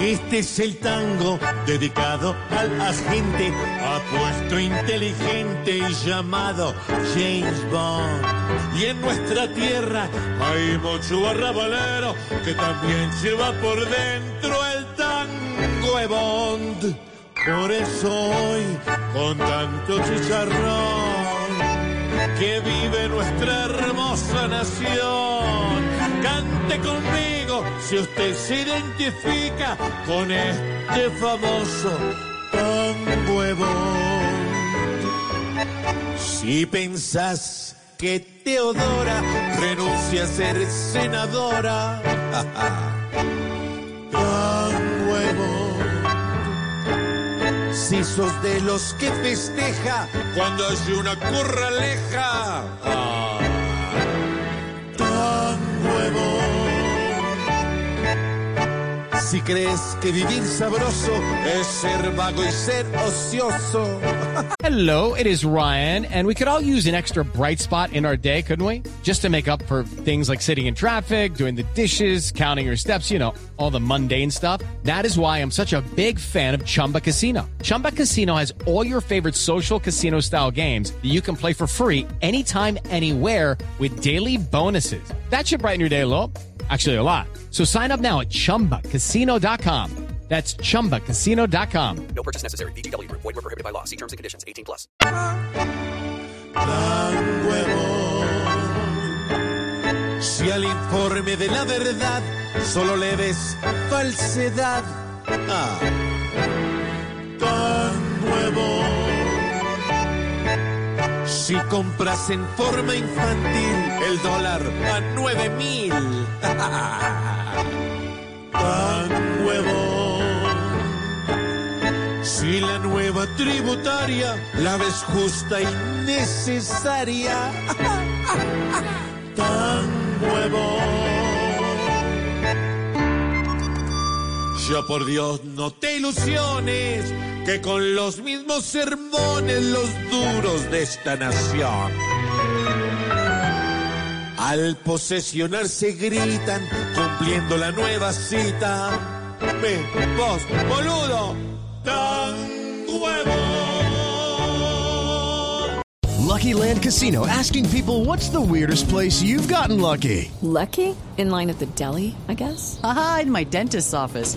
Este es el tango dedicado al agente apuesto inteligente llamado James Bond. Y en nuestra tierra hay mucho arrabalero que también lleva por dentro el tango de Bond. Por eso hoy, con tanto chicharrón, que vive nuestra hermosa nación. Conmigo si usted se identifica con este famoso de Bond. Si pensás que Teodora renuncia a ser senadora, de Bond. Si sos de los que festeja cuando hay una curraleja. Ah, Si crees que vivir sabroso es ser vago y ser ocioso. Hello, it is Ryan, and we could all use an extra bright spot in our day, couldn't we? Just to make up for things like sitting in traffic, doing the dishes, counting your steps, you know, all the mundane stuff. That is why I'm such a big fan of Chumba Casino. Chumba Casino has all your favorite social casino style games that you can play for free anytime, anywhere with daily bonuses. That should brighten your day a little. Actually, a lot. So sign up now at chumbacasino.com. That's chumbacasino.com. No purchase necessary. VGW Group. Void were prohibited by law. See terms and conditions. 18 plus. tan huevo. Si al informe de la verdad solo le ves falsedad, ah, tan nuevo. Si compras en forma infantil el dólar a nueve mil, tan nuevo. Si la nueva tributaria la ves justa y necesaria, Ya por Dios no te ilusiones que con los mismos sermones los duros de esta nación. Al posesionarse gritan cumpliendo la nueva cita. Vos, boludo, tan huevo. Lucky Land Casino asking people what's the weirdest place you've gotten lucky? Lucky? In line at the deli, I guess? Aha, in my dentist's office.